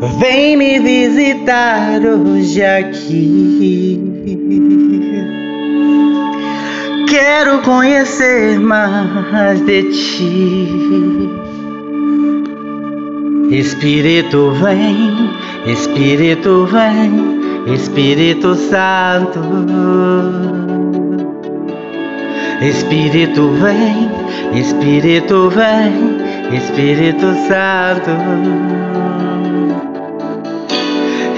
Vem me visitar hoje aqui. Quero conhecer mais de ti. Espírito vem, Espírito vem, Espírito Santo. Espírito vem, Espírito vem, Espírito Santo.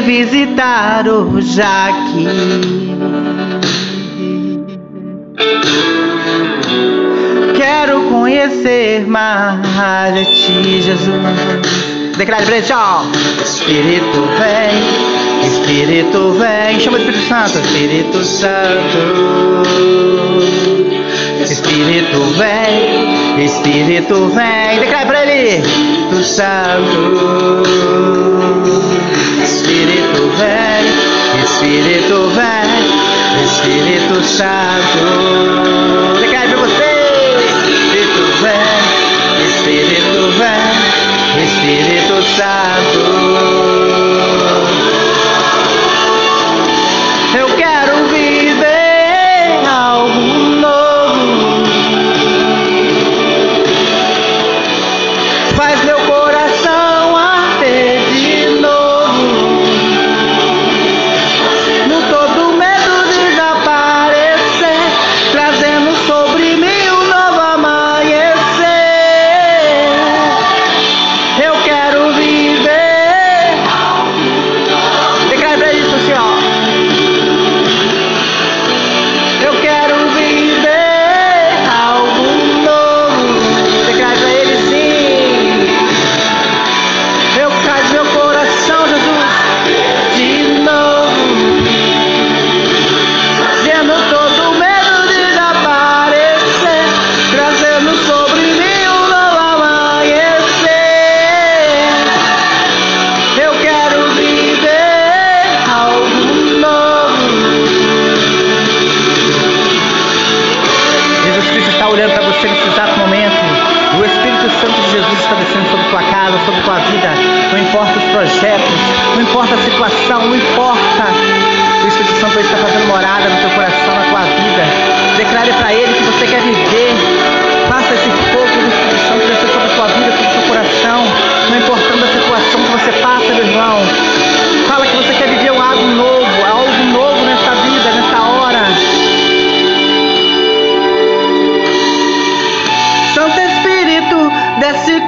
visitar hoje aqui. Quero conhecer mais de ti, Jesus. Declare pra ele, tchau. Espírito vem, Espírito vem. Chama o Espírito Santo. Espírito Santo. Espírito vem, Espírito vem. Declare pra ele. Espírito Santo. Sobre tua vida. Não importa os projetos, não importa a situação, não importa.